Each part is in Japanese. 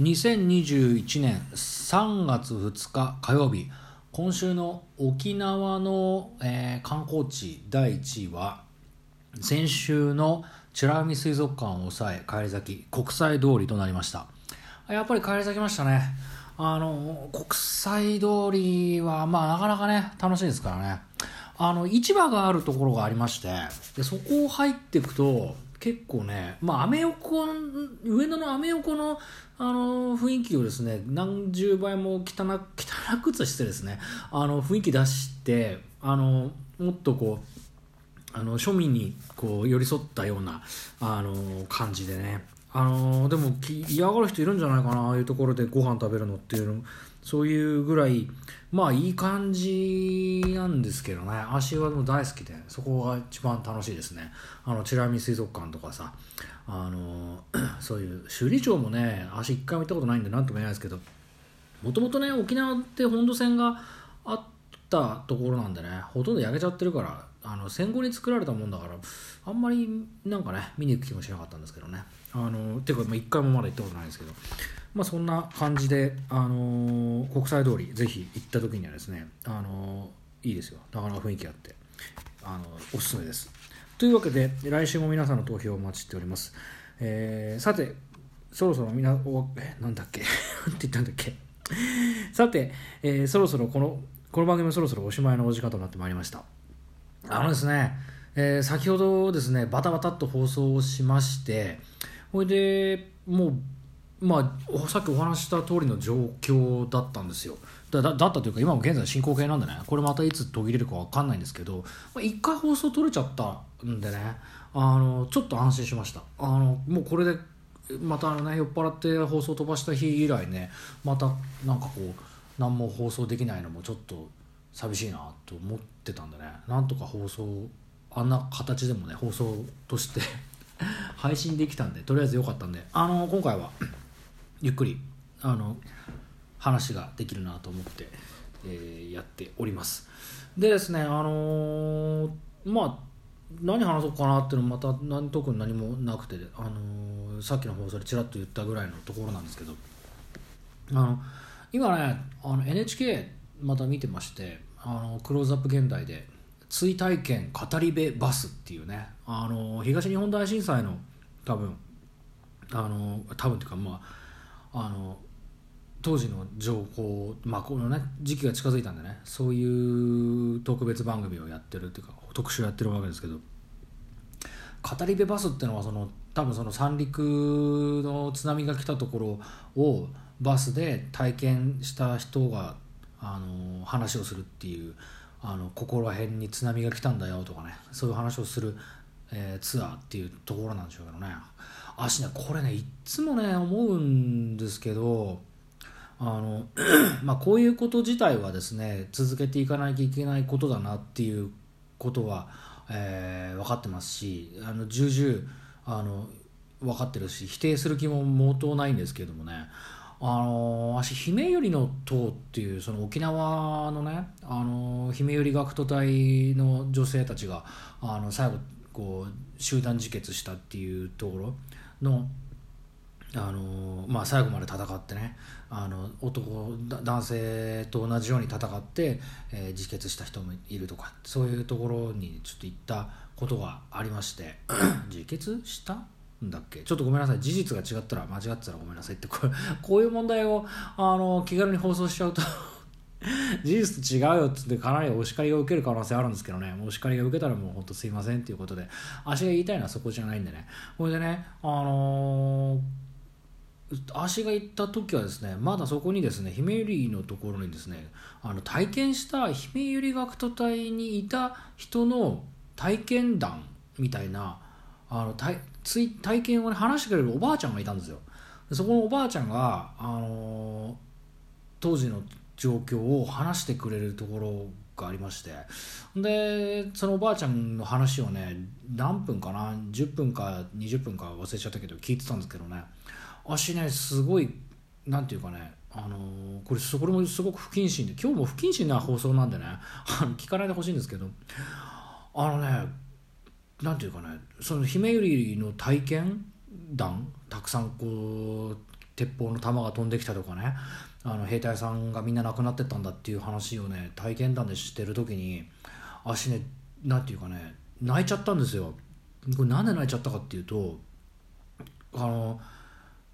2021年3月2日火曜日今週の沖縄の、えー観光地第1位は先週の美ら海水族館を抑え返り咲き国際通りとなりました。やっぱり返り咲きましたね。あの国際通りはまあなかなかね楽しいですからね。あの市場があるところがありましてでそこを入っていくと結構ね、まあ、アメ横上野のアメ横のあの雰囲気をですね何十倍も汚汚くつしてですねあの雰囲気出してあのもっとこうあの庶民にこう寄り添ったようなあの感じでね。あのでも嫌がる人いるんじゃないかなああいうところでご飯食べるのっていうのそういうぐらいまあいい感じなんですけどね。足はでも大好きでそこが一番楽しいですね。あのチラミ水族館とかさ。あの そういう首里城もね足一回も行ったことないんで何とも言えないですけどもともとね沖縄って本土線があってたところなんでねほとんど焼けちゃってるからあの戦後に作られたもんだからあんまりなんかね見に行く気もしなかったんですけどね。あのていうか、まあ、1回もまだ行ったことないんですけどまあそんな感じで、あの国際通りぜひ行った時にはですね、あのいいですよ。なかなか雰囲気あってあのおすすめです。というわけで来週も皆さんの投票をお待ちしております、えーさてそろそろみなおえなんだっけ？って言ったんだっけ？さて、えーそろそろこのこの番組もそろそろおしまいのお時間となってまいりました。あのですね、えー先ほどですねバタバタっと放送をしましてほいでもうまあさっきお話した通りの状況だったんですよ。だだったというか今も現在進行形なんでねこれまたいつ途切れるか分かんないんですけどまあ一回放送取れちゃったんでねあのちょっと安心しました。あのもうこれでまたあのね酔っ払って放送飛ばした日以来ねまたなんかこう何も放送できないのもちょっと寂しいなと思ってたんでね。なんとか放送あんな形でもね放送として 配信できたんでとりあえず良かったんで。あの今回は ゆっくりあの話ができるなと思って、えーやっております。でですねあのーまあ何話そうかなっていうのもまた何特に何もなくて、あのーさっきの放送でちらっと言ったぐらいのところなんですけどあの今ねあの NHK また見てましてあのクローズアップ現代で追体験語り部バスっていうねあの東日本大震災の多分あの多分っていうかまああの当時の情報まあこのね時期が近づいたんでねそういう特別番組をやってるっていうか特集やってるわけですけど語り部バスっていうのはその多分その三陸の津波が来たところをバスで体験した人があの話をするっていうあのここら辺に津波が来たんだよとかねそういう話をする、えーツアーっていうところなんでしょうけどね。私ねこれねいっつもね思うんですけどあの まあこういうこと自体はですね続けていかなきゃいけないことだなっていうことは、えー分かってますしあの重々あの分かってるし否定する気も毛頭ないんですけどもね。あの私姫百合の塔っていうその沖縄のねあの姫百合学徒隊の女性たちがあの最後こう集団自決したっていうところのあのまあ、最後まで戦ってねあの男男性と同じように戦って、えー自決した人もいるとかそういうところにちょっと行ったことがありまして 自決しただっけ？ちょっとごめんなさい。事実が違ったら間違ってたらごめんなさいって。これこういう問題をあの気軽に放送しちゃうと 事実と違うよっつってかなりお叱りを受ける可能性あるんですけどね。お叱りが受けたらもう本当すいませんっていうことで。足が言いたいのはそこじゃないんでね。これでねあのー足が行った時はですねまだそこにですね姫百合のところにですねあの体験した姫百合学徒隊にいた人の体験談みたいなあの体つい体験を、ね、話してくれるおばあちゃんがいたんですよ。でそこのおばあちゃんが、あのー当時の状況を話してくれるところがありまして。でそのおばあちゃんの話をね何分かな10分か20分か忘れちゃったけど聞いてたんですけどね。足ねすごいなんていうかねあのーこれそこもすごく不謹慎で今日も不謹慎な放送なんでね聞かないでほしいんですけど。あのねなんていうかねその姫百合の体験談たくさんこう鉄砲の弾が飛んできたとかねあの兵隊さんがみんな亡くなってったんだっていう話をね体験談で知ってる時に足ねなんていうかね泣いちゃったんですよ。これなんで泣いちゃったかっていうとあの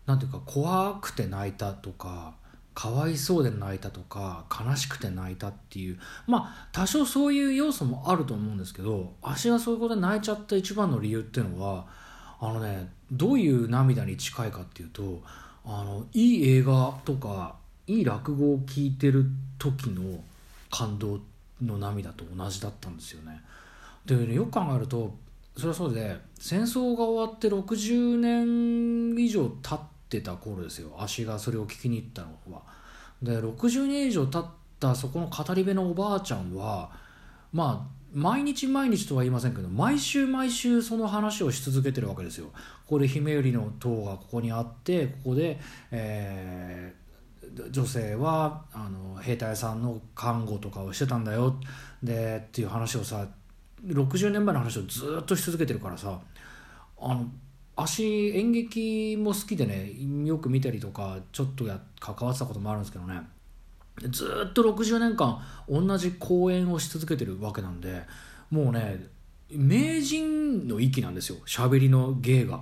なんていうか怖くて泣いたとかかわいそうで泣いたとか悲しくて泣いたっていうまあ多少そういう要素もあると思うんですけど足がそういうことで泣いちゃった一番の理由っていうのはあのねどういう涙に近いかっていうとあのいい映画とかいい落語を聞いてる時の感動の涙と同じだったんですよね。で、ね、よく考えるとそれはそうで戦争が終わって60年以上経ってた頃ですよ足がそれを聞きに行ったのは。で60年以上経ったそこの語り部のおばあちゃんはまあ毎日毎日とは言いませんけど毎週毎週その話をし続けてるわけですよ。ここで姫百合の塔がここにあってここで、えー、女性はあの兵隊さんの看護とかをしてたんだよでっていう話をさ60年前の話をずっとし続けてるからさあの足演劇も好きでねよく見たりとかちょっとや関わってたこともあるんですけどね。ずっと60年間同じ公演をし続けてるわけなんでもうね名人の域なんですよ。喋りの芸が。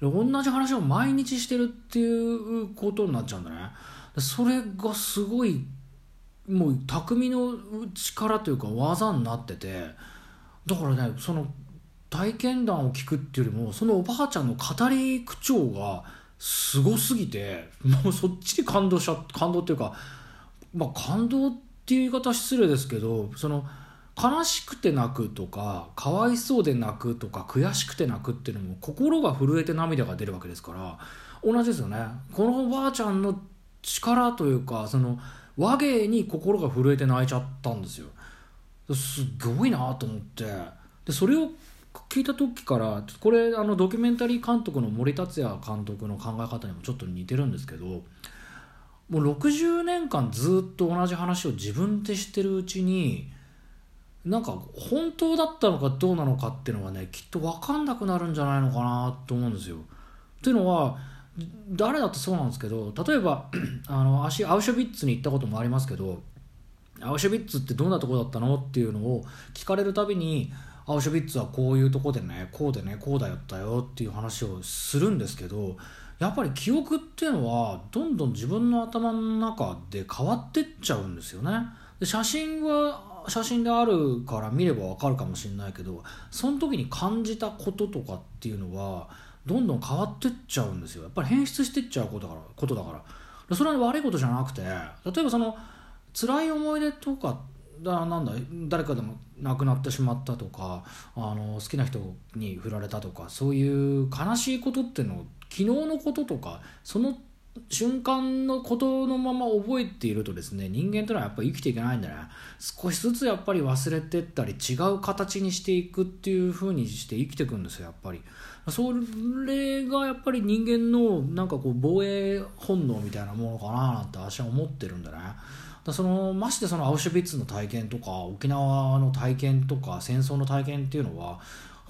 同じ話を毎日してるっていうことになっちゃうんだね。それがすごいもう匠の力というか技になってて。だからねその体験談を聞くっていうよりもそのおばあちゃんの語り口調がすごすぎてもうそっちに感動しちゃ感動っていうかまあ感動っていう言い方失礼ですけどその悲しくて泣くとかかわいそうで泣くとか悔しくて泣くっていうのも心が震えて涙が出るわけですから同じですよね。このおばあちゃんの力というかその和芸に心が震えて泣いちゃったんですよ。すごいなと思って。でそれを聞いた時からこれあのドキュメンタリー監督の森達也監督の考え方にもちょっと似てるんですけどもう60年間ずっと同じ話を自分でしてるうちになんか本当だったのかどうなのかっていうのはねきっと分かんなくなるんじゃないのかなと思うんですよ。というのは誰だってそうなんですけど例えば あの足アウシュビッツに行ったこともありますけどアウシュビッツってどんなとこだったのっていうのを聞かれるたびにアウシュビッツはこういうとこでねこうでねこうだよったよっていう話をするんですけどやっぱり記憶っていうのはどんどん自分の頭の中で変わってっちゃうんですよね。で写真は写真であるから見ればわかるかもしれないけどその時に感じたこととかっていうのはどんどん変わってっちゃうんですよやっぱり変質してっちゃうことだからことだからそれは悪いことじゃなくて例えばその辛い思い出とかだなんだ誰かでも亡くなってしまったとかあの好きな人に振られたとかそういう悲しいことっていうのを昨日のこととかその瞬間のことのまま覚えているとですね人間というのはやっぱり生きていけないんだね。少しずつやっぱり忘れてったり違う形にしていくっていう風にして生きていくんですよやっぱり。それがやっぱり人間のなんかこう防衛本能みたいなものかななんて私は思ってるんだね。だそのましてそのアウシュビッツの体験とか沖縄の体験とか戦争の体験っていうのは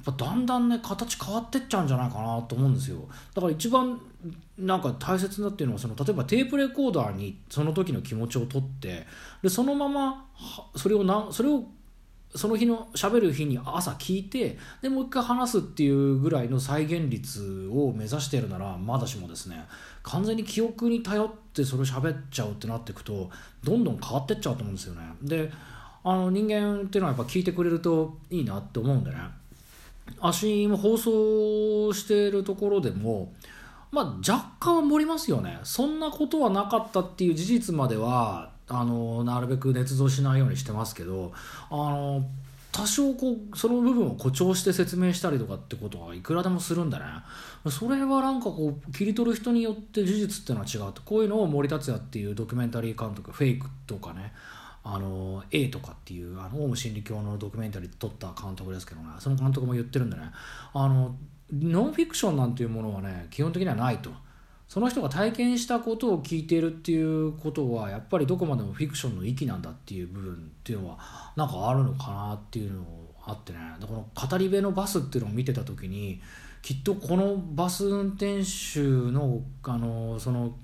やっぱだんだんね形変わってっちゃうんじゃないかなと思うんですよ。だから一番なんか大切なっていうのはその例えばテープレコーダーにその時の気持ちを取ってでそのままそれをなそれをその日の喋る日に朝聞いてでもう一回話すっていうぐらいの再現率を目指してるならまだしもですね完全に記憶に頼ってそれを喋っちゃうってなっていくとどんどん変わってっちゃうと思うんですよね。であの人間っていうのはやっぱ聞いてくれるといいなって思うんでね。足も放送してるところでもまあ若干盛りますよね。そんなことはなかったっていう事実まではあのなるべく捏造しないようにしてますけどあの多少こうその部分を誇張して説明したりとかってことはいくらでもするんだね。それはなんかこう切り取る人によって事実っていうのは違うと。こういうのを森達也っていうドキュメンタリー監督フェイクとかねあの A とかっていうあのオウム真理教のドキュメンタリー撮った監督ですけどね。その監督も言ってるんでね。あのノンフィクションなんていうものはね基本的にはないと。その人が体験したことを聞いているっていうことはやっぱりどこまでもフィクションの域なんだっていう部分っていうのはなんかあるのかなっていうのあってねこの語り部のバスっていうのを見てた時にきっとこのバス運転手のあのその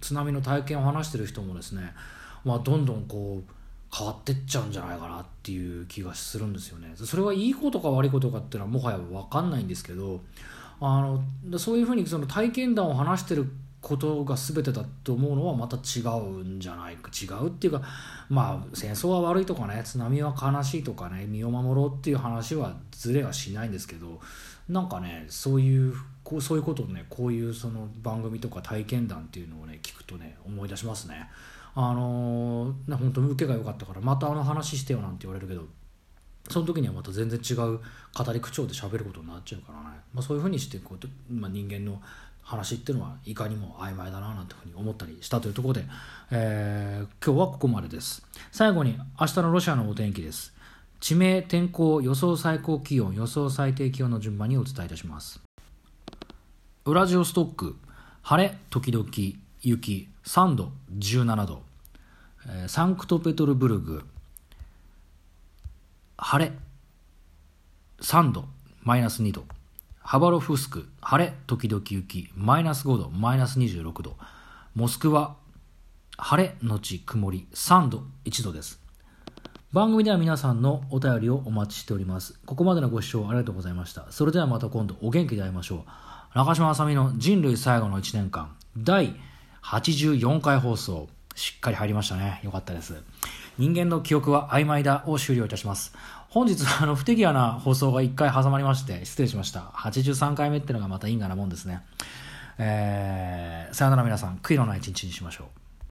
津波の体験を話してる人もですね、まあ、どんどんこう変わってっちゃうんじゃないかなっていう気がするんですよね。それはいいことか悪いことかっていうのはもはや分かんないんですけどあのそういうふうにその体験談を話してることが全てだと思うのはまた違うんじゃないか違うっていうかまあ戦争は悪いとかね津波は悲しいとかね身を守ろうっていう話はずれはしないんですけどなんかねそういうこうそういうことをねこういうその番組とか体験談っていうのをね聞くとね思い出しますね。あのー、本当に受けが良かったからまたあの話してよなんて言われるけどその時にはまた全然違う語り口調で喋ることになっちゃうからね、まあ、そういうふうにしてこう、まあ、人間の話っていうのはいかにも曖昧だななんてふうに思ったりしたというところで、えー、今日はここまでです。最後に明日のロシアのお天気です。地名天候予想最高気温予想最低気温の順番にお伝えいたします。ウラジオストック晴れ時々雪3度17度、えー、サンクトペトルブルグ晴れ3度マイナス2度ハバロフスク、晴れ、時々雪、マイナス5度、マイナス26度。モスクワ、晴れ、のち曇り、3度、1度です。番組では皆さんのお便りをお待ちしております。ここまでのご視聴ありがとうございました。それではまた今度お元気で会いましょう。中島あさみの人類最後の1年間、第84回放送、しっかり入りましたね。よかったです。人間の記憶は曖昧だを終了いたします。本日あの不手際な放送が一回挟まりまして失礼しました。83回目ってのがまた因果なもんですね。えー、さよなら皆さん悔いのない一日にしましょう。